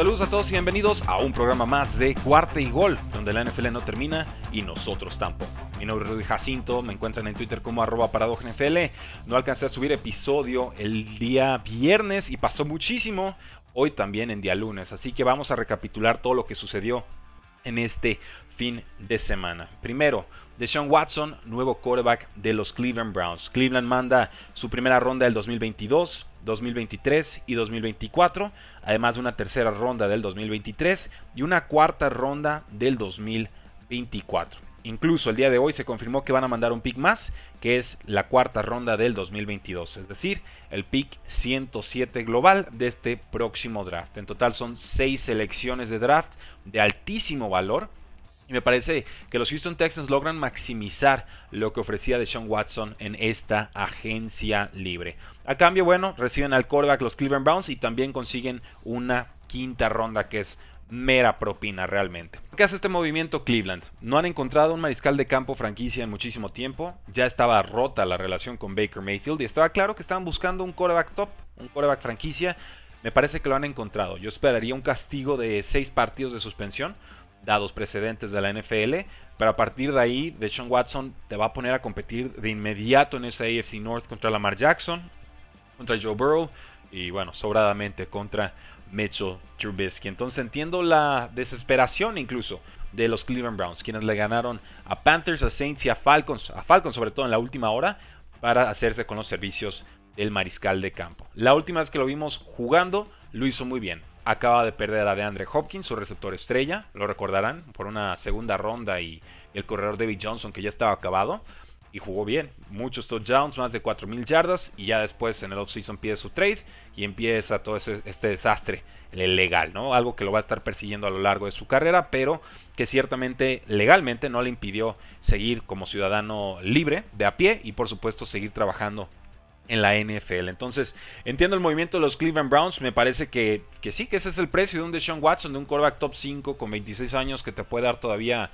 Saludos a todos y bienvenidos a un programa más de Cuarta y Gol, donde la NFL no termina y nosotros tampoco. Mi nombre es Rudy Jacinto, me encuentran en Twitter como arroba NFL. No alcancé a subir episodio el día viernes y pasó muchísimo hoy también en día lunes, así que vamos a recapitular todo lo que sucedió en este fin de semana. Primero, Deshaun Watson, nuevo quarterback de los Cleveland Browns. Cleveland manda su primera ronda del 2022, 2023 y 2024, además de una tercera ronda del 2023 y una cuarta ronda del 2024. Incluso el día de hoy se confirmó que van a mandar un pick más, que es la cuarta ronda del 2022, es decir, el pick 107 global de este próximo draft. En total son seis selecciones de draft de altísimo valor y me parece que los Houston Texans logran maximizar lo que ofrecía Deshaun Watson en esta agencia libre. A cambio, bueno, reciben al quarterback los Cleveland Browns y también consiguen una quinta ronda que es mera propina realmente. ¿Qué hace este movimiento Cleveland? No han encontrado un mariscal de campo franquicia en muchísimo tiempo. Ya estaba rota la relación con Baker Mayfield y estaba claro que estaban buscando un quarterback top, un quarterback franquicia. Me parece que lo han encontrado. Yo esperaría un castigo de seis partidos de suspensión dados precedentes de la NFL, pero a partir de ahí, Deshaun Watson te va a poner a competir de inmediato en esa AFC North contra Lamar Jackson, contra Joe Burrow y bueno, sobradamente contra Mitchell Trubisky. Entonces entiendo la desesperación incluso de los Cleveland Browns, quienes le ganaron a Panthers, a Saints y a Falcons, a Falcons sobre todo en la última hora, para hacerse con los servicios del mariscal de campo. La última vez que lo vimos jugando, lo hizo muy bien acaba de perder a DeAndre Hopkins, su receptor estrella, lo recordarán, por una segunda ronda y el corredor David Johnson que ya estaba acabado. Y jugó bien, muchos touchdowns, más de 4.000 yardas. Y ya después en el offseason pide su trade y empieza todo este desastre legal, ¿no? Algo que lo va a estar persiguiendo a lo largo de su carrera, pero que ciertamente legalmente no le impidió seguir como ciudadano libre, de a pie y por supuesto seguir trabajando en la NFL. Entonces, entiendo el movimiento de los Cleveland Browns. Me parece que, que sí, que ese es el precio de un Deshaun Watson, de un quarterback top 5 con 26 años que te puede dar todavía,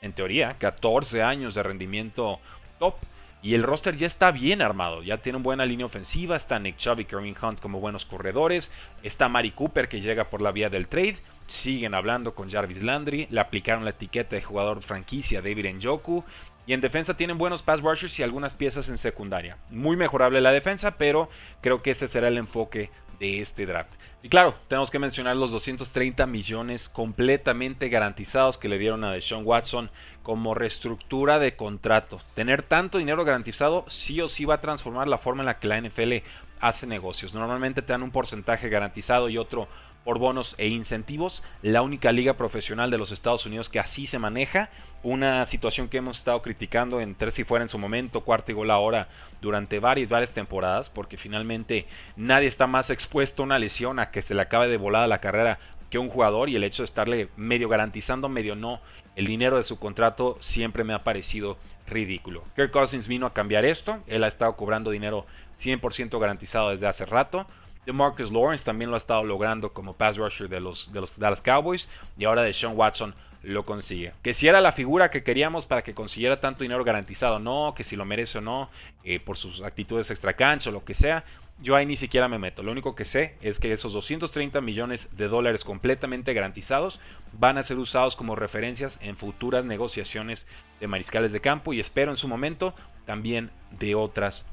en teoría, 14 años de rendimiento top. Y el roster ya está bien armado, ya tiene una buena línea ofensiva, está Nick Chubb y Kareem Hunt como buenos corredores, está Mari Cooper que llega por la vía del trade, siguen hablando con Jarvis Landry, le aplicaron la etiqueta de jugador franquicia David Njoku, y en defensa tienen buenos pass rushers y algunas piezas en secundaria. Muy mejorable la defensa, pero creo que ese será el enfoque de este draft. Y claro, tenemos que mencionar los 230 millones completamente garantizados que le dieron a Deshaun Watson como reestructura de contrato. Tener tanto dinero garantizado sí o sí va a transformar la forma en la que la NFL hace negocios. Normalmente te dan un porcentaje garantizado y otro por bonos e incentivos, la única liga profesional de los Estados Unidos que así se maneja, una situación que hemos estado criticando en tres si fuera en su momento, cuarto y gol ahora durante varias, varias temporadas, porque finalmente nadie está más expuesto a una lesión a que se le acabe de volada la carrera que un jugador y el hecho de estarle medio garantizando, medio no, el dinero de su contrato siempre me ha parecido ridículo. Kirk Cousins vino a cambiar esto, él ha estado cobrando dinero 100% garantizado desde hace rato, Marcus Lawrence también lo ha estado logrando como pass rusher de los, de los Dallas Cowboys. Y ahora de Sean Watson lo consigue. Que si era la figura que queríamos para que consiguiera tanto dinero garantizado, no, que si lo merece o no, eh, por sus actitudes extracancha o lo que sea, yo ahí ni siquiera me meto. Lo único que sé es que esos 230 millones de dólares completamente garantizados van a ser usados como referencias en futuras negociaciones de mariscales de campo y espero en su momento también de otras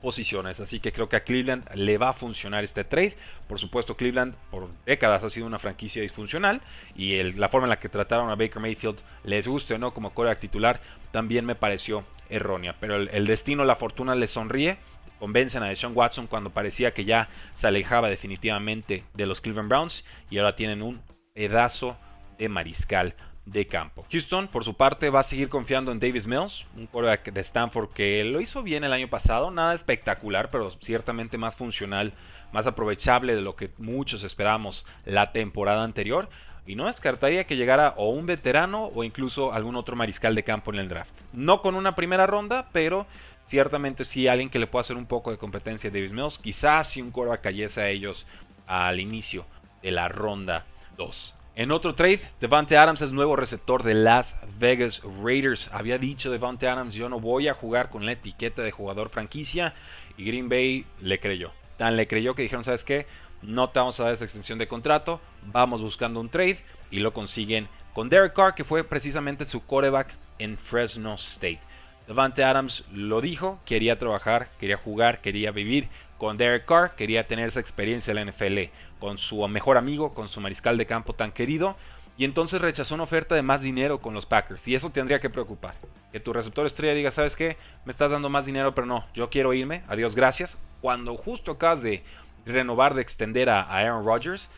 posiciones. Así que creo que a Cleveland le va a funcionar este trade. Por supuesto, Cleveland por décadas ha sido una franquicia disfuncional y la forma en la que trataron a Baker Mayfield, les guste o no como coreback titular, también me pareció errónea. Pero el, destino, la fortuna le sonríe. Convencen a Deshaun Watson cuando parecía que ya se alejaba definitivamente de los Cleveland Browns y ahora tienen un pedazo de mariscal de campo. Houston, por su parte, va a seguir confiando en Davis Mills, un quarterback de Stanford que lo hizo bien el año pasado, nada espectacular, pero ciertamente más funcional, más aprovechable de lo que muchos esperábamos la temporada anterior. Y no descartaría que llegara o un veterano o incluso algún otro mariscal de campo en el draft. No con una primera ronda, pero ciertamente sí alguien que le pueda hacer un poco de competencia a Davis Mills. Quizás si un quarterback cayese a ellos al inicio de la ronda 2. En otro trade, Devante Adams es nuevo receptor de Las Vegas Raiders. Había dicho Devante Adams, yo no voy a jugar con la etiqueta de jugador franquicia. Y Green Bay le creyó. Tan le creyó que dijeron, ¿sabes qué? No te vamos a dar esa extensión de contrato. Vamos buscando un trade. Y lo consiguen con Derek Carr, que fue precisamente su quarterback en Fresno State. Devante Adams lo dijo, quería trabajar, quería jugar, quería vivir con Derek Carr, quería tener esa experiencia en la NFL con su mejor amigo, con su mariscal de campo tan querido, y entonces rechazó una oferta de más dinero con los Packers, y eso tendría que preocupar. Que tu receptor estrella diga, ¿sabes qué? Me estás dando más dinero, pero no, yo quiero irme, adiós, gracias. Cuando justo acabas de renovar, de extender a, Aaron Rodgers,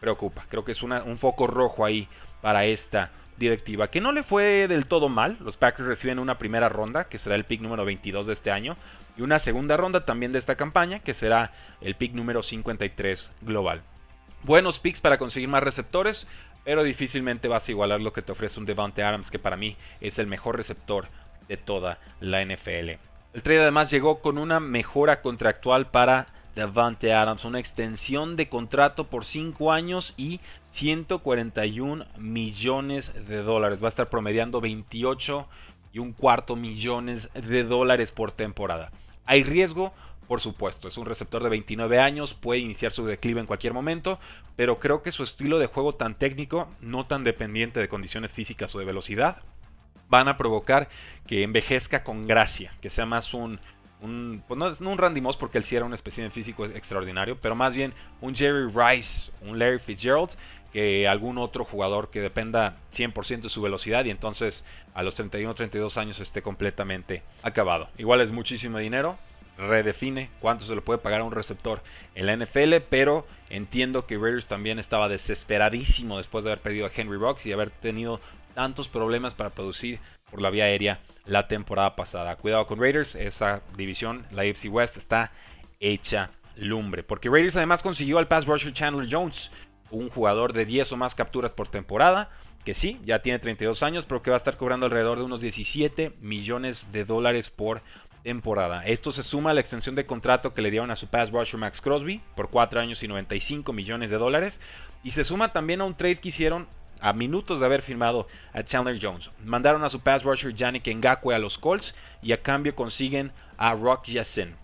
preocupa. Creo que es un foco rojo ahí para esta directiva, que no le fue del todo mal. Los Packers reciben una primera ronda, que será el pick número 22 de este año, y una segunda ronda también de esta campaña, que será el pick número 53 global. Buenos picks para conseguir más receptores, pero difícilmente vas a igualar lo que te ofrece un Devante Adams, que para mí es el mejor receptor de toda la NFL. El trade además llegó con una mejora contractual para Devante Adams, una extensión de contrato por 5 años y 141 millones de dólares. Va a estar promediando 28 y un cuarto millones de dólares por temporada. Hay riesgo, por supuesto, es un receptor de 29 años, puede iniciar su declive en cualquier momento, pero creo que su estilo de juego tan técnico, no tan dependiente de condiciones físicas o de velocidad, van a provocar que envejezca con gracia, que sea más un un, pues no, un Randy Moss porque él sí era un espécimen físico extraordinario, pero más bien un Jerry Rice, un Larry Fitzgerald, que algún otro jugador que dependa 100% de su velocidad y entonces a los 31 32 años esté completamente acabado. Igual es muchísimo dinero, redefine cuánto se le puede pagar a un receptor en la NFL, pero entiendo que Raiders también estaba desesperadísimo después de haber perdido a Henry Rocks y haber tenido tantos problemas para producir por la vía aérea la temporada pasada. Cuidado con Raiders, esa división, la AFC West, está hecha lumbre. Porque Raiders además consiguió al pass rusher Chandler Jones, un jugador de 10 o más capturas por temporada, que sí, ya tiene 32 años, pero que va a estar cobrando alrededor de unos 17 millones de dólares por temporada. Esto se suma a la extensión de contrato que le dieron a su pass rusher Max Crosby por 4 años y 95 millones de dólares. Y se suma también a un trade que hicieron a minutos de haber firmado a Chandler Jones. Mandaron a su pass rusher Yannick Ngakwe a los Colts y a cambio consiguen a Rock Yasin.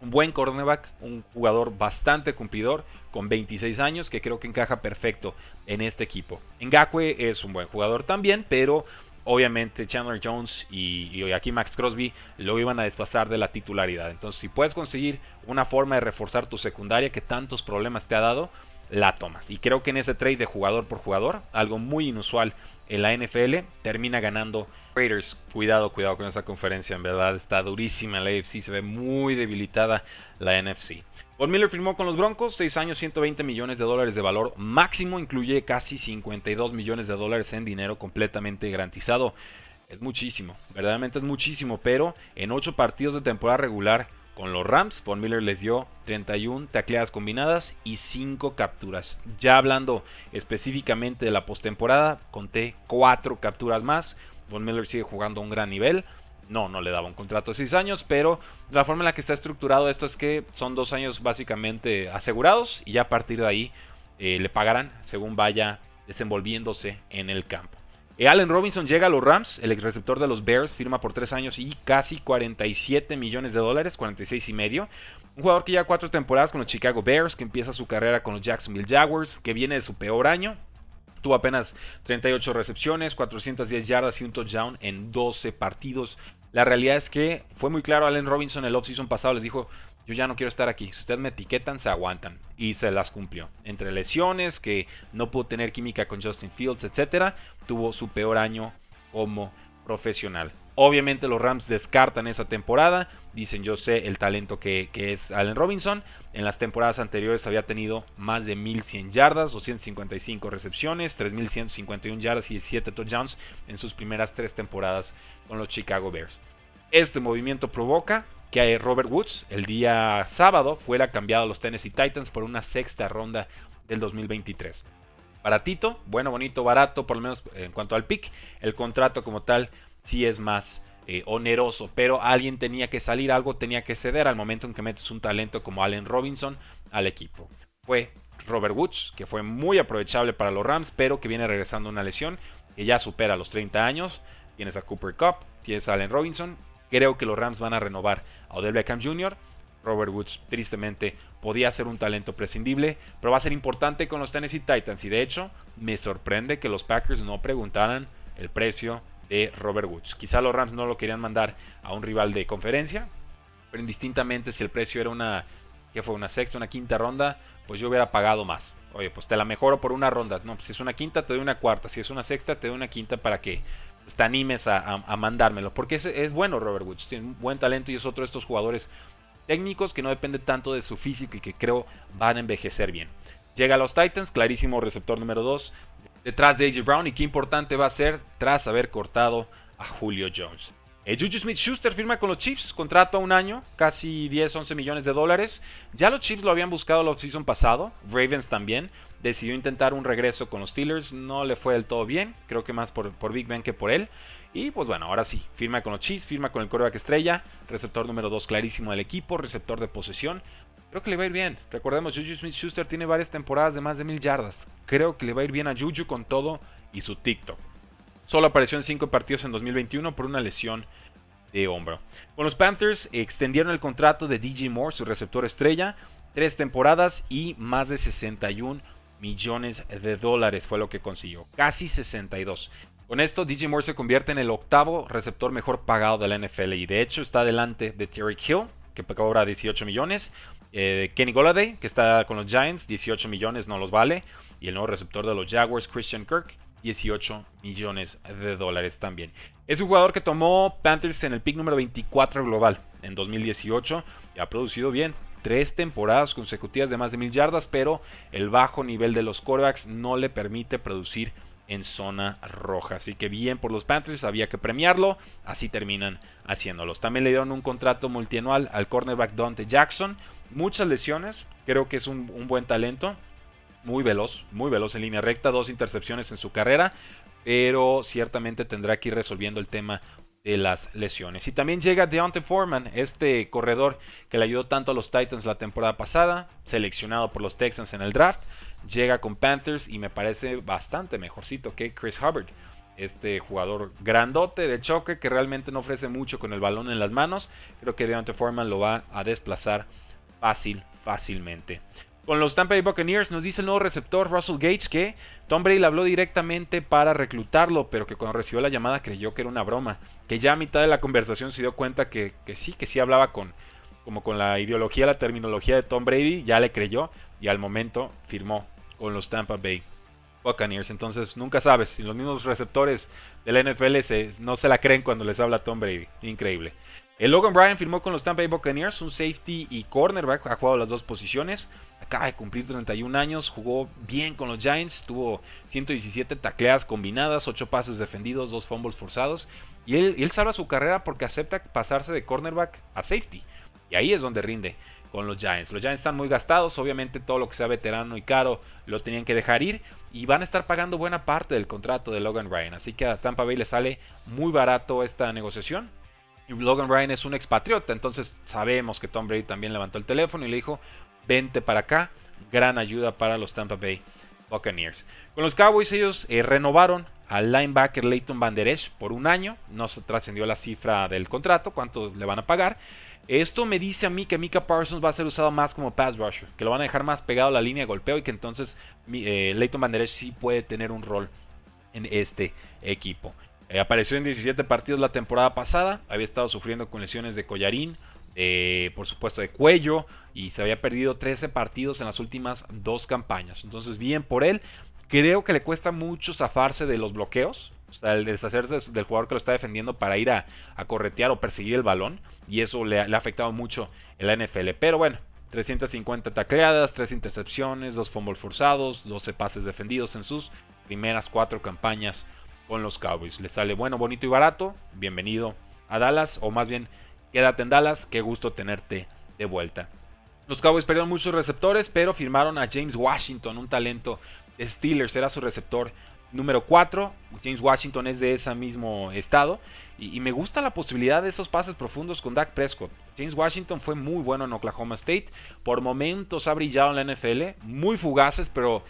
Un buen cornerback, un jugador bastante cumplidor, con 26 años, que creo que encaja perfecto en este equipo. Ngakwe es un buen jugador también, pero obviamente Chandler Jones y, y, aquí Max Crosby lo iban a desfasar de la titularidad. Entonces, si puedes conseguir una forma de reforzar tu secundaria que tantos problemas te ha dado, la tomas. Y creo que en ese trade de jugador por jugador, algo muy inusual en la NFL, termina ganando Raiders. Cuidado, cuidado con esa conferencia, en verdad está durísima la AFC, se ve muy debilitada la NFC. Von Miller firmó con los Broncos, 6 años, 120 millones de dólares de valor máximo, incluye casi 52 millones de dólares en dinero completamente garantizado. Es muchísimo, verdaderamente es muchísimo, pero en 8 partidos de temporada regular con los Rams, Von Miller les dio 31 tacleadas combinadas y 5 capturas. Ya hablando específicamente de la postemporada, conté 4 capturas más. Von Miller sigue jugando a un gran nivel. No, no le daba un contrato de 6 años, pero la forma en la que está estructurado esto es que son 2 años básicamente asegurados y ya a partir de ahí eh, le pagarán según vaya desenvolviéndose en el campo. Eh, Allen Robinson llega a los Rams, el ex receptor de los Bears, firma por 3 años y casi 47 millones de dólares, 46 y medio. Un jugador que lleva 4 temporadas con los Chicago Bears, que empieza su carrera con los Jacksonville Jaguars, que viene de su peor año. Tuvo apenas 38 recepciones, 410 yardas y un touchdown en 12 partidos. La realidad es que fue muy claro Allen Robinson el offseason pasado, les dijo, yo ya no quiero estar aquí. Si ustedes me etiquetan, se aguantan. Y se las cumplió. Entre lesiones, que no pudo tener química con Justin Fields, etc., tuvo su peor año como profesional. Obviamente los Rams descartan esa temporada. Dicen, yo sé el talento que, es Allen Robinson. En las temporadas anteriores había tenido más de 1100 yardas, 255 recepciones, 3151 yardas y 7 touchdowns en sus primeras tres temporadas con los Chicago Bears. Este movimiento provoca que Robert Woods el día sábado fuera cambiado a los Tennessee Titans por una sexta ronda del 2023. Baratito, bueno, bonito, barato, por lo menos en cuanto al pick. El contrato como tal sí es más eh, oneroso, pero alguien tenía que salir, algo tenía que ceder al momento en que metes un talento como Allen Robinson al equipo. Fue Robert Woods, que fue muy aprovechable para los Rams, pero que viene regresando una lesión que ya supera los 30 años. Tienes a Cooper Cup, tienes a Allen Robinson. Creo que los Rams van a renovar a Odell Beckham Jr. Robert Woods, tristemente, podía ser un talento prescindible, pero va a ser importante con los Tennessee Titans. Y de hecho, me sorprende que los Packers no preguntaran el precio de Robert Woods. Quizá los Rams no lo querían mandar a un rival de conferencia, pero indistintamente si el precio era una, que fue una sexta, una quinta ronda, pues yo hubiera pagado más. Oye, pues te la mejoro por una ronda. No, pues si es una quinta, te doy una cuarta. Si es una sexta, te doy una quinta para que te animes a, mandármelo. Porque es, bueno Robert Woods. Tiene un buen talento y es otro de estos jugadores técnicos que no depende tanto de su físico y que creo van a envejecer bien. Llega a los Titans, clarísimo receptor número 2 detrás de AJ Brown y qué importante va a ser tras haber cortado a Julio Jones. Eh, Juju Smith-Schuster firma con los Chiefs, contrato a un año, casi 10-11 millones de dólares. Ya los Chiefs lo habían buscado la offseason pasado, Ravens también. Decidió intentar un regreso con los Steelers, no le fue del todo bien, creo que más por, Big Ben que por él. Y pues bueno, ahora sí, firma con los Chiefs, firma con el quarterback estrella, receptor número 2 clarísimo del equipo, receptor de posesión. Creo que le va a ir bien. Recordemos, Juju Smith-Schuster tiene varias temporadas de más de mil yardas. Creo que le va a ir bien a Juju con todo y su TikTok. Solo apareció en 5 partidos en 2021 por una lesión de hombro. Con los Panthers extendieron el contrato de DJ Moore, su receptor estrella, tres temporadas y más de 61 millones de dólares fue lo que consiguió. Casi 62. Con esto, DJ Moore se convierte en el octavo receptor mejor pagado de la NFL y de hecho está delante de Terry Hill, que cobra 18 millones, eh, Kenny Golladay, que está con los Giants, 18 millones no los vale, y el nuevo receptor de los Jaguars, Christian Kirk, 18 millones de dólares también. Es un jugador que tomó Panthers en el pick número 24 global en 2018 y ha producido bien. Tres temporadas consecutivas de más de mil yardas, pero el bajo nivel de los quarterbacks no le permite producir en zona roja. Así que bien por los Panthers, había que premiarlo. Así terminan haciéndolos. También le dieron un contrato multianual al cornerback Dante Jackson. Muchas lesiones, creo que es un, un buen talento. Muy veloz, muy veloz en línea recta, dos intercepciones en su carrera, pero ciertamente tendrá que ir resolviendo el tema de las lesiones. Y también llega Deontay Foreman, este corredor que le ayudó tanto a los Titans la temporada pasada, seleccionado por los Texans en el draft llega con Panthers y me parece bastante mejorcito que Chris Hubbard. Este jugador grandote de choque que realmente no ofrece mucho con el balón en las manos. Creo que Deontay Foreman lo va a desplazar fácil, fácilmente. Con los Tampa Bay Buccaneers nos dice el nuevo receptor Russell Gates que Tom Brady le habló directamente para reclutarlo, pero que cuando recibió la llamada creyó que era una broma. Que ya a mitad de la conversación se dio cuenta que, que sí, que sí hablaba con, como con la ideología, la terminología de Tom Brady, ya le creyó y al momento firmó con los Tampa Bay Buccaneers. Entonces nunca sabes si los mismos receptores del NFL no se la creen cuando les habla Tom Brady. Increíble. El Logan Bryan firmó con los Tampa Bay Buccaneers, un safety y cornerback, ha jugado las dos posiciones, acaba de cumplir 31 años, jugó bien con los Giants, tuvo 117 tacleadas combinadas, 8 pases defendidos, 2 fumbles forzados, y él, él salva su carrera porque acepta pasarse de cornerback a safety, y ahí es donde rinde con los Giants. Los Giants están muy gastados, obviamente todo lo que sea veterano y caro lo tenían que dejar ir y van a estar pagando buena parte del contrato de Logan Ryan. Así que a Tampa Bay le sale muy barato esta negociación. Logan Ryan es un expatriota, entonces sabemos que Tom Brady también levantó el teléfono y le dijo, vente para acá, gran ayuda para los Tampa Bay Buccaneers. Con los Cowboys ellos eh, renovaron al linebacker Leighton Van Der Esch por un año, no se trascendió la cifra del contrato, cuánto le van a pagar, esto me dice a mí que Mika Parsons va a ser usado más como pass rusher, que lo van a dejar más pegado a la línea de golpeo y que entonces eh, Leighton Van sí puede tener un rol en este equipo. Eh, apareció en 17 partidos la temporada pasada, había estado sufriendo con lesiones de collarín, por supuesto de cuello, y se había perdido 13 partidos en las últimas dos campañas. Entonces, bien por él. Creo que le cuesta mucho zafarse de los bloqueos, O sea, el deshacerse del jugador que lo está defendiendo para ir a, corretear o perseguir el balón. Y eso le, le ha afectado mucho en la NFL. Pero bueno, 350 tacleadas, 3 intercepciones, 2 fumbles forzados, 12 pases defendidos en sus primeras 4 campañas con los Cowboys. Le sale bueno, bonito y barato. Bienvenido a Dallas, o más bien, quédate en Dallas. Qué gusto tenerte de vuelta. Los Cowboys perdieron muchos receptores, pero firmaron a James Washington, un talento de Steelers. Era su receptor número 4. James Washington es de ese mismo estado. Y, me gusta la posibilidad de esos pases profundos con Dak Prescott. James Washington fue muy bueno en Oklahoma State. Por momentos ha brillado en la NFL. Muy fugaces, pero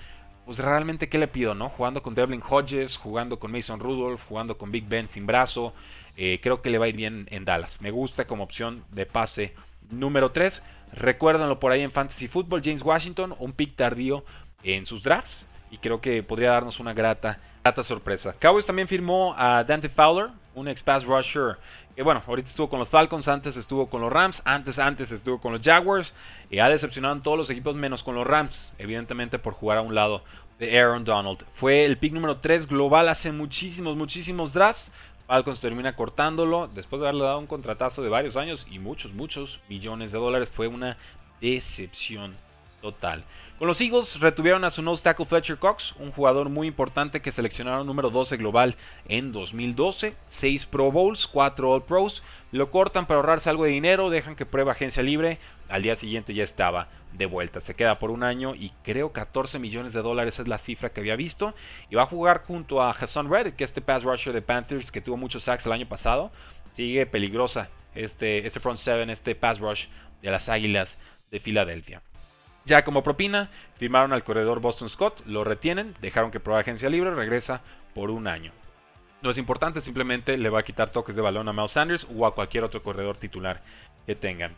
pues realmente qué le pido, ¿no? Jugando con Devlin Hodges, jugando con Mason Rudolph, jugando con Big Ben sin brazo. Eh, creo que le va a ir bien en Dallas. Me gusta como opción de pase número 3. Recuérdenlo por ahí en Fantasy Football. James Washington, un pick tardío en sus drafts y creo que podría darnos una grata, grata sorpresa. Cowboys también firmó a Dante Fowler, un ex pass rusher que bueno, ahorita estuvo con los Falcons, antes estuvo con los Rams, antes antes estuvo con los Jaguars y ha decepcionado en todos los equipos menos con los Rams, evidentemente por jugar a un lado de Aaron Donald. Fue el pick número 3 global hace muchísimos, muchísimos drafts. Falcons termina cortándolo después de haberle dado un contratazo de varios años y muchos, muchos millones de dólares. Fue una decepción total. Con los Eagles retuvieron a su nose tackle Fletcher Cox, un jugador muy importante que seleccionaron número 12 global en 2012, 6 Pro Bowls, 4 All Pros, lo cortan para ahorrarse algo de dinero, dejan que prueba agencia libre, al día siguiente ya estaba de vuelta, se queda por un año y creo 14 millones de dólares es la cifra que había visto. Y va a jugar junto a Hassan Red, que este pass rusher de Panthers que tuvo muchos sacks el año pasado, sigue peligrosa este, este front seven, este pass rush de las Águilas de Filadelfia. Ya como propina, firmaron al corredor Boston Scott, lo retienen, dejaron que prueba agencia libre, regresa por un año. No es importante, simplemente le va a quitar toques de balón a Miles Sanders o a cualquier otro corredor titular que tengan.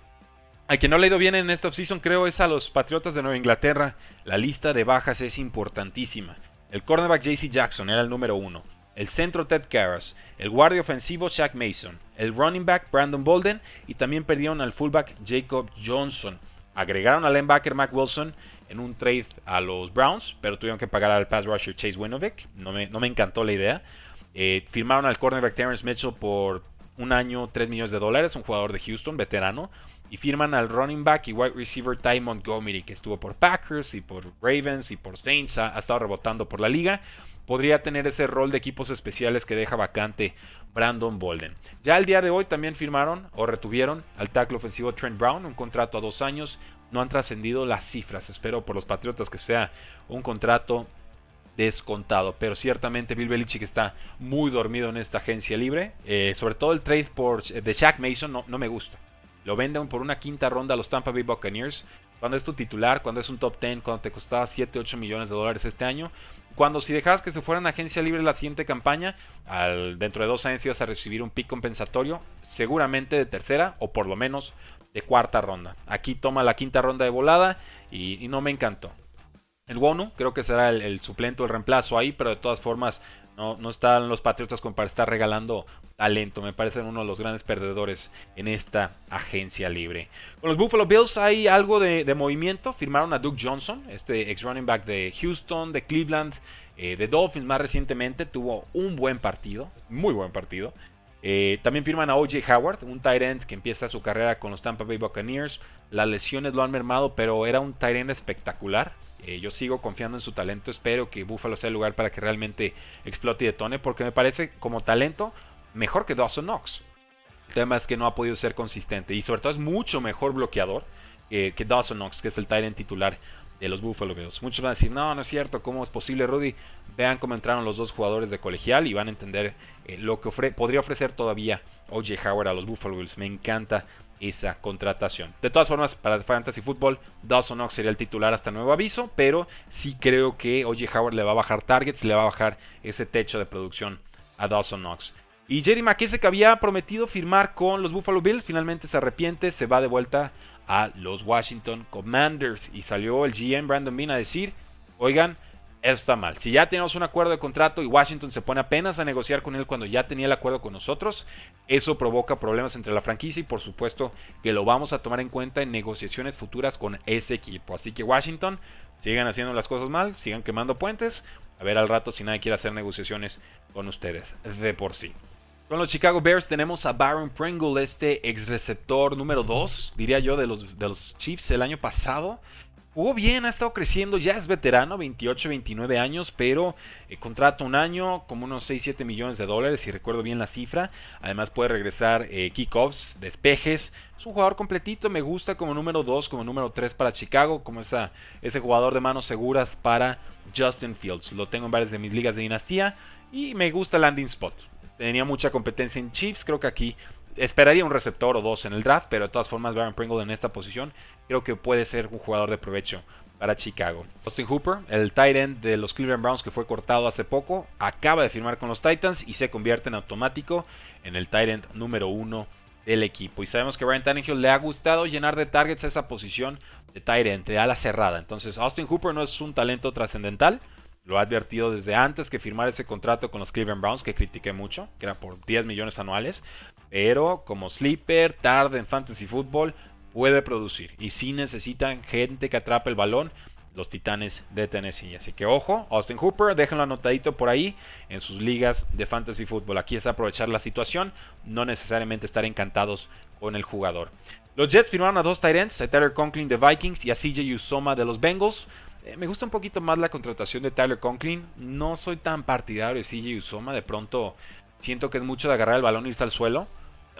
A quien no le ha ido bien en esta offseason creo es a los Patriotas de Nueva Inglaterra. La lista de bajas es importantísima. El cornerback JC Jackson era el número uno. El centro Ted Karras, el guardia ofensivo Shaq Mason, el running back Brandon Bolden y también perdieron al fullback Jacob Johnson. Agregaron al linebacker Mac Wilson en un trade a los Browns, pero tuvieron que pagar al pass rusher Chase Winovich. No me, no me encantó la idea. Eh, firmaron al cornerback Terrence Mitchell por un año, 3 millones de dólares, un jugador de Houston, veterano. Y firman al running back y wide receiver Ty Montgomery, que estuvo por Packers y por Ravens y por Saints, ha estado rebotando por la liga podría tener ese rol de equipos especiales que deja vacante Brandon Bolden. Ya el día de hoy también firmaron o retuvieron al tackle ofensivo Trent Brown, un contrato a dos años. No han trascendido las cifras. Espero por los Patriotas que sea un contrato descontado. Pero ciertamente Bill Belichick está muy dormido en esta agencia libre. Eh, sobre todo el trade por, de Shaq Mason no, no me gusta. Lo venden por una quinta ronda a los Tampa Bay Buccaneers. Cuando es tu titular, cuando es un top 10, cuando te costaba 7, 8 millones de dólares este año. Cuando si dejabas que se fuera en agencia libre la siguiente campaña, dentro de dos años ibas a recibir un pick compensatorio, seguramente de tercera o por lo menos de cuarta ronda. Aquí toma la quinta ronda de volada y, no me encantó. El Wonu creo que será el, el, suplente o el reemplazo ahí, pero de todas formas no, no están los Patriotas como para estar regalando talento. Me parecen uno de los grandes perdedores en esta agencia libre. Con los Buffalo Bills hay algo de, movimiento. Firmaron a Duke Johnson, este ex running back de Houston, de Cleveland, eh, de Dolphins más recientemente. Tuvo un buen partido, muy buen partido. Eh, también firman a OJ Howard, un tight end que empieza su carrera con los Tampa Bay Buccaneers. Las lesiones lo han mermado, pero era un tight end espectacular. Eh, yo sigo confiando en su talento. Espero que Buffalo sea el lugar para que realmente explote y detone. Porque me parece como talento mejor que Dawson Knox. El tema es que no ha podido ser consistente. Y sobre todo es mucho mejor bloqueador que Dawson Knox, que es el Tyrant titular de los Buffalo Bills. Muchos van a decir, no, no es cierto, ¿cómo es posible, Rudy? Vean cómo entraron los dos jugadores de colegial y van a entender eh, lo que podría ofrecer todavía OJ Howard a los Buffalo Bills. Me encanta esa contratación. De todas formas, para Fantasy Football, Dawson Knox sería el titular hasta nuevo aviso, pero sí creo que OJ Howard le va a bajar targets, le va a bajar ese techo de producción a Dawson Knox. Y Jerry McKissick había prometido firmar con los Buffalo Bills, finalmente se arrepiente, se va de vuelta a los Washington Commanders y salió el GM Brandon Bean a decir, oigan, está mal. Si ya tenemos un acuerdo de contrato y Washington se pone apenas a negociar con él cuando ya tenía el acuerdo con nosotros, eso provoca problemas entre la franquicia y por supuesto que lo vamos a tomar en cuenta en negociaciones futuras con ese equipo. Así que Washington, sigan haciendo las cosas mal, sigan quemando puentes. A ver al rato si nadie quiere hacer negociaciones con ustedes de por sí. Con los Chicago Bears tenemos a Baron Pringle, este ex receptor número 2, diría yo, de los, de los Chiefs el año pasado. Jugó bien, ha estado creciendo, ya es veterano, 28, 29 años, pero eh, contrato un año, como unos 6, 7 millones de dólares, si recuerdo bien la cifra. Además puede regresar eh, kickoffs, despejes. Es un jugador completito, me gusta como número 2, como número 3 para Chicago, como esa, ese jugador de manos seguras para Justin Fields. Lo tengo en varias de mis ligas de dinastía y me gusta landing spot. Tenía mucha competencia en Chiefs, creo que aquí esperaría un receptor o dos en el draft, pero de todas formas Baron Pringle en esta posición creo que puede ser un jugador de provecho para Chicago. Austin Hooper, el tight end de los Cleveland Browns que fue cortado hace poco, acaba de firmar con los Titans y se convierte en automático en el tight end número uno del equipo. Y sabemos que Ryan Tannehill le ha gustado llenar de targets a esa posición de tight end, de ala cerrada. Entonces Austin Hooper no es un talento trascendental. Lo ha advertido desde antes que firmar ese contrato con los Cleveland Browns, que critiqué mucho, que era por 10 millones anuales. Pero como sleeper, tarde en fantasy football, puede producir. Y si necesitan gente que atrape el balón, los Titanes de Tennessee. Así que ojo, Austin Hooper, déjenlo anotadito por ahí en sus ligas de fantasy football. Aquí es aprovechar la situación, no necesariamente estar encantados con el jugador. Los Jets firmaron a dos Titans, a Tyler Conklin de Vikings y a CJ Usoma de los Bengals. Eh, me gusta un poquito más la contratación de Tyler Conklin. No soy tan partidario de CJ Usoma. De pronto siento que es mucho de agarrar el balón e irse al suelo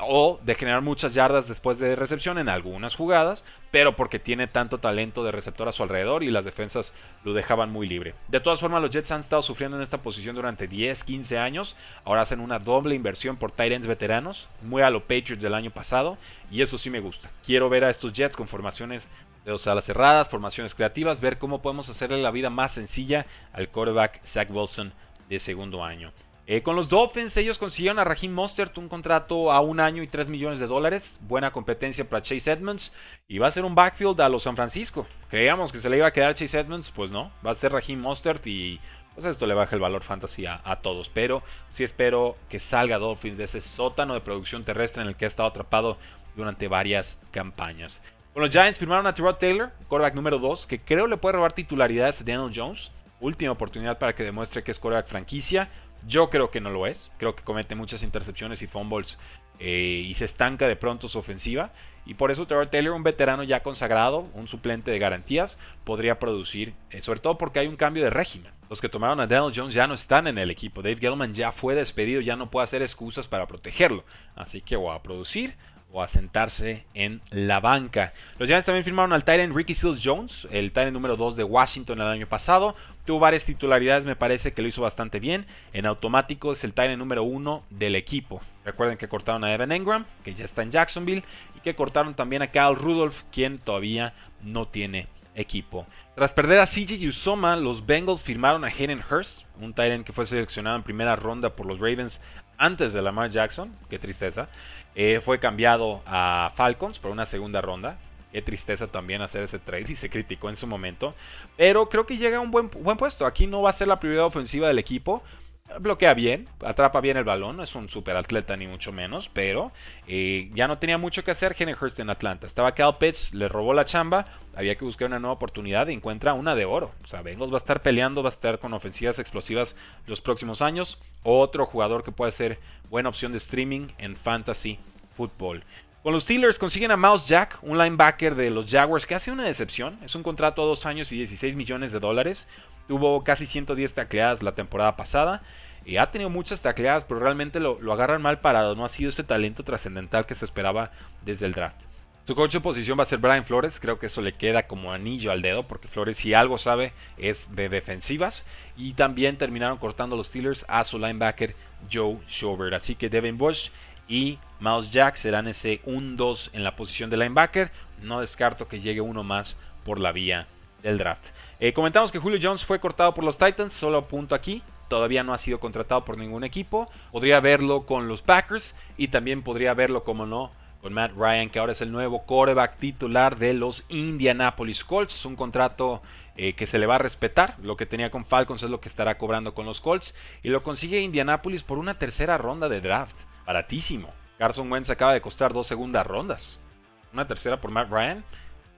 o de generar muchas yardas después de recepción en algunas jugadas, pero porque tiene tanto talento de receptor a su alrededor y las defensas lo dejaban muy libre. De todas formas, los Jets han estado sufriendo en esta posición durante 10, 15 años. Ahora hacen una doble inversión por ends veteranos, muy a los Patriots del año pasado, y eso sí me gusta. Quiero ver a estos Jets con formaciones de dos alas cerradas, formaciones creativas, ver cómo podemos hacerle la vida más sencilla al quarterback Zach Wilson de segundo año. Eh, con los Dolphins, ellos consiguieron a Raheem Mostert un contrato a un año y 3 millones de dólares. Buena competencia para Chase Edmonds. Y va a ser un backfield a los San Francisco. Creíamos que se le iba a quedar Chase Edmonds, pues no. Va a ser Raheem Mostert y pues esto le baja el valor fantasy a, todos. Pero sí espero que salga Dolphins de ese sótano de producción terrestre en el que ha estado atrapado durante varias campañas. Con los Giants firmaron a Tyrod Taylor, quarterback número 2, que creo le puede robar titularidades a Daniel Jones. Última oportunidad para que demuestre que es quarterback franquicia. Yo creo que no lo es. Creo que comete muchas intercepciones y fumbles eh, y se estanca de pronto su ofensiva. Y por eso Trevor Taylor, un veterano ya consagrado, un suplente de garantías, podría producir, eh, sobre todo porque hay un cambio de régimen. Los que tomaron a Daniel Jones ya no están en el equipo. Dave Gettleman ya fue despedido, ya no puede hacer excusas para protegerlo. Así que o a producir o a sentarse en la banca. Los Giants también firmaron al Tyrant Ricky Seals Jones, el Tyrant número 2 de Washington el año pasado. Tuvo varias titularidades, me parece que lo hizo bastante bien. En automático es el Tyrant número 1 del equipo. Recuerden que cortaron a Evan Engram, que ya está en Jacksonville, y que cortaron también a Kyle Rudolph, quien todavía no tiene equipo. Tras perder a CJ Usoma, los Bengals firmaron a Hayden Hurst, un Tyrant que fue seleccionado en primera ronda por los Ravens antes de Lamar Jackson, qué tristeza. Eh, fue cambiado a Falcons por una segunda ronda. Qué tristeza también hacer ese trade y se criticó en su momento. Pero creo que llega a un buen, buen puesto. Aquí no va a ser la prioridad ofensiva del equipo bloquea bien, atrapa bien el balón, no es un super atleta ni mucho menos, pero eh, ya no tenía mucho que hacer Hurst en Atlanta. Estaba Cal Pitts, le robó la chamba, había que buscar una nueva oportunidad y encuentra una de oro. O sea, Bengals va a estar peleando, va a estar con ofensivas explosivas los próximos años. Otro jugador que puede ser buena opción de streaming en fantasy football. Con los Steelers consiguen a Mouse Jack, un linebacker de los Jaguars que hace una decepción. Es un contrato a dos años y 16 millones de dólares. Tuvo casi 110 tacleadas la temporada pasada. Y ha tenido muchas tacleadas, pero realmente lo, agarran mal parado. No ha sido ese talento trascendental que se esperaba desde el draft. Su coach de posición va a ser Brian Flores. Creo que eso le queda como anillo al dedo, porque Flores, si algo sabe, es de defensivas. Y también terminaron cortando los Steelers a su linebacker Joe Schobert. Así que Devin Bush y Miles Jack serán ese 1-2 en la posición de linebacker. No descarto que llegue uno más por la vía del draft. Eh, comentamos que Julio Jones fue cortado por los Titans, solo apunto aquí. Todavía no ha sido contratado por ningún equipo. Podría verlo con los Packers y también podría verlo, como no, con Matt Ryan, que ahora es el nuevo quarterback titular de los Indianapolis Colts. Un contrato eh, que se le va a respetar. Lo que tenía con Falcons es lo que estará cobrando con los Colts. Y lo consigue Indianapolis por una tercera ronda de draft. Baratísimo. Carson Wentz acaba de costar dos segundas rondas. Una tercera por Matt Ryan.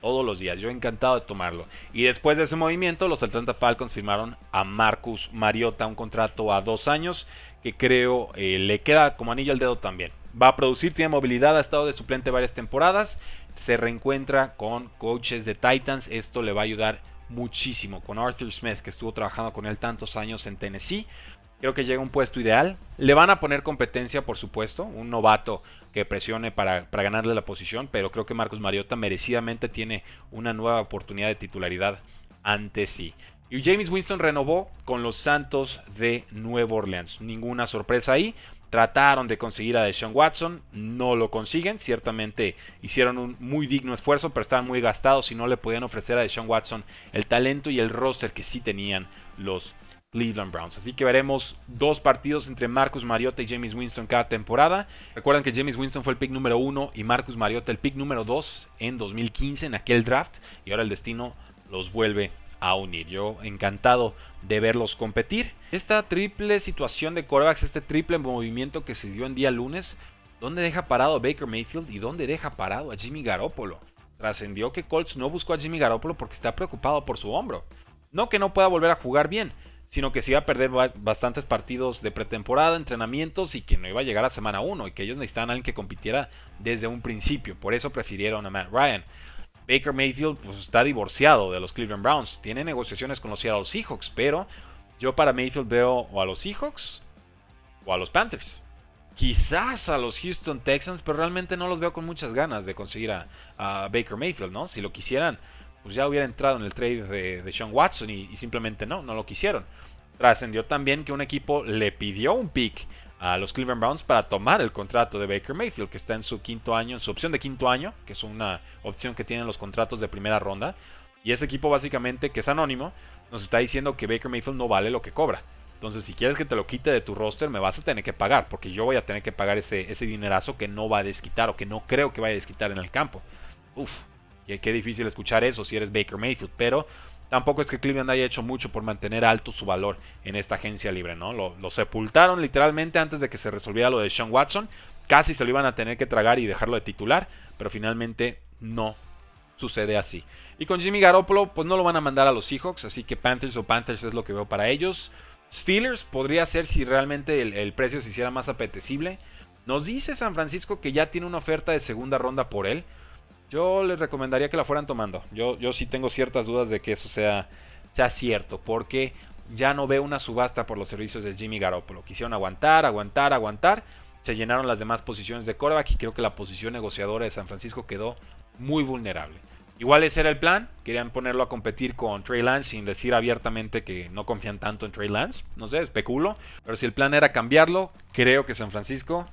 Todos los días. Yo encantado de tomarlo. Y después de ese movimiento, los Atlanta Falcons firmaron a Marcus Mariota un contrato a dos años que creo eh, le queda como anillo al dedo también. Va a producir, tiene movilidad, ha estado de suplente varias temporadas. Se reencuentra con coaches de Titans. Esto le va a ayudar muchísimo. Con Arthur Smith, que estuvo trabajando con él tantos años en Tennessee. Creo que llega a un puesto ideal. Le van a poner competencia, por supuesto. Un novato que presione para, ganarle la posición. Pero creo que Marcus Mariota merecidamente tiene una nueva oportunidad de titularidad ante sí. Y James Winston renovó con los Santos de Nueva Orleans. Ninguna sorpresa ahí. Trataron de conseguir a Deshaun Watson, no lo consiguen. Ciertamente hicieron un muy digno esfuerzo, pero estaban muy gastados y no le podían ofrecer a Deshaun Watson el talento y el roster que sí tenían los Cleveland Browns. Así que veremos dos partidos entre Marcus Mariota y James Winston cada temporada. Recuerden que James Winston fue el pick número uno y Marcus Mariota el pick número dos en 2015 en aquel draft. Y ahora el destino los vuelve a unir. Yo encantado de verlos competir. Esta triple situación de corebacks, este triple movimiento que se dio en día lunes, ¿dónde deja parado a Baker Mayfield y dónde deja parado a Jimmy Garoppolo? Trascendió que Colts no buscó a Jimmy Garoppolo porque está preocupado por su hombro. No que no pueda volver a jugar bien, sino que se iba a perder bastantes partidos de pretemporada, entrenamientos y que no iba a llegar a semana 1 y que ellos necesitaban a alguien que compitiera desde un principio. Por eso prefirieron a Matt Ryan. Baker Mayfield pues, está divorciado de los Cleveland Browns. Tiene negociaciones con los Seattle Seahawks, pero yo para Mayfield veo o a los Seahawks o a los Panthers. Quizás a los Houston Texans, pero realmente no los veo con muchas ganas de conseguir a, Baker Mayfield, ¿no? Si lo quisieran, pues ya hubiera entrado en el trade de, Sean Watson y, simplemente no, no lo quisieron. Trascendió también que un equipo le pidió un pick a los Cleveland Browns para tomar el contrato de Baker Mayfield, que está en su quinto año, en su opción de quinto año, que es una opción que tienen los contratos de primera ronda. Y ese equipo básicamente, que es anónimo, nos está diciendo que Baker Mayfield no vale lo que cobra. Entonces, si quieres que te lo quite de tu roster, me vas a tener que pagar, porque yo voy a tener que pagar ese, ese dinerazo que no va a desquitar o que no creo que vaya a desquitar en el campo. Uf, qué, qué difícil escuchar eso si eres Baker Mayfield, pero Tampoco es que Cleveland haya hecho mucho por mantener alto su valor en esta agencia libre, ¿no? Lo, sepultaron literalmente antes de que se resolviera lo de Sean Watson. Casi se lo iban a tener que tragar y dejarlo de titular, pero finalmente no sucede así. Y con Jimmy Garoppolo, pues no lo van a mandar a los Seahawks, así que Panthers o Panthers es lo que veo para ellos. Steelers podría ser si realmente el precio se hiciera más apetecible. Nos dice San Francisco que ya tiene una oferta de segunda ronda por él. Yo les recomendaría que la fueran tomando. Yo, yo sí tengo ciertas dudas de que eso sea, sea cierto, porque ya no veo una subasta por los servicios de Jimmy Garoppolo. Quisieron aguantar, aguantar, aguantar. Se llenaron las demás posiciones de coreback y creo que la posición negociadora de San Francisco quedó muy vulnerable. Igual ese era el plan, querían ponerlo a competir con Trey Lance sin decir abiertamente que no confían tanto en Trey Lance, no sé, especulo, pero si el plan era cambiarlo, creo que San Francisco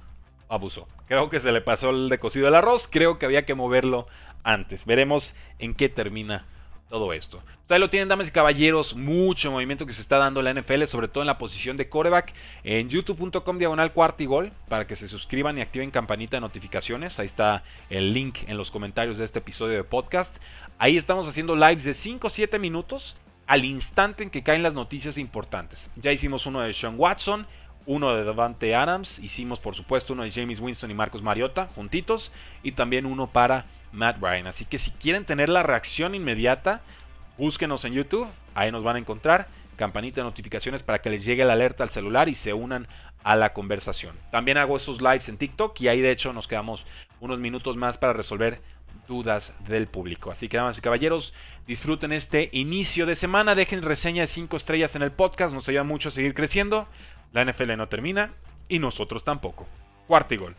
abusó. Creo que se le pasó el de cocido el arroz. Creo que había que moverlo antes. Veremos en qué termina todo esto. Pues ahí lo tienen, damas y caballeros. Mucho movimiento que se está dando en la NFL, sobre todo en la posición de coreback. En youtube.com diagonal cuarto y gol para que se suscriban y activen campanita de notificaciones. Ahí está el link en los comentarios de este episodio de podcast. Ahí estamos haciendo lives de 5 o 7 minutos al instante en que caen las noticias importantes. Ya hicimos uno de Sean Watson uno de Devante Adams, hicimos por supuesto uno de James Winston y Marcos Mariota juntitos y también uno para Matt Ryan. Así que si quieren tener la reacción inmediata, búsquenos en YouTube, ahí nos van a encontrar, campanita de notificaciones para que les llegue la alerta al celular y se unan a la conversación. También hago esos lives en TikTok y ahí de hecho nos quedamos unos minutos más para resolver dudas del público. Así que damas y caballeros, disfruten este inicio de semana, dejen reseña de 5 estrellas en el podcast, nos ayuda mucho a seguir creciendo. La NFL no termina y nosotros tampoco. Cuarto gol.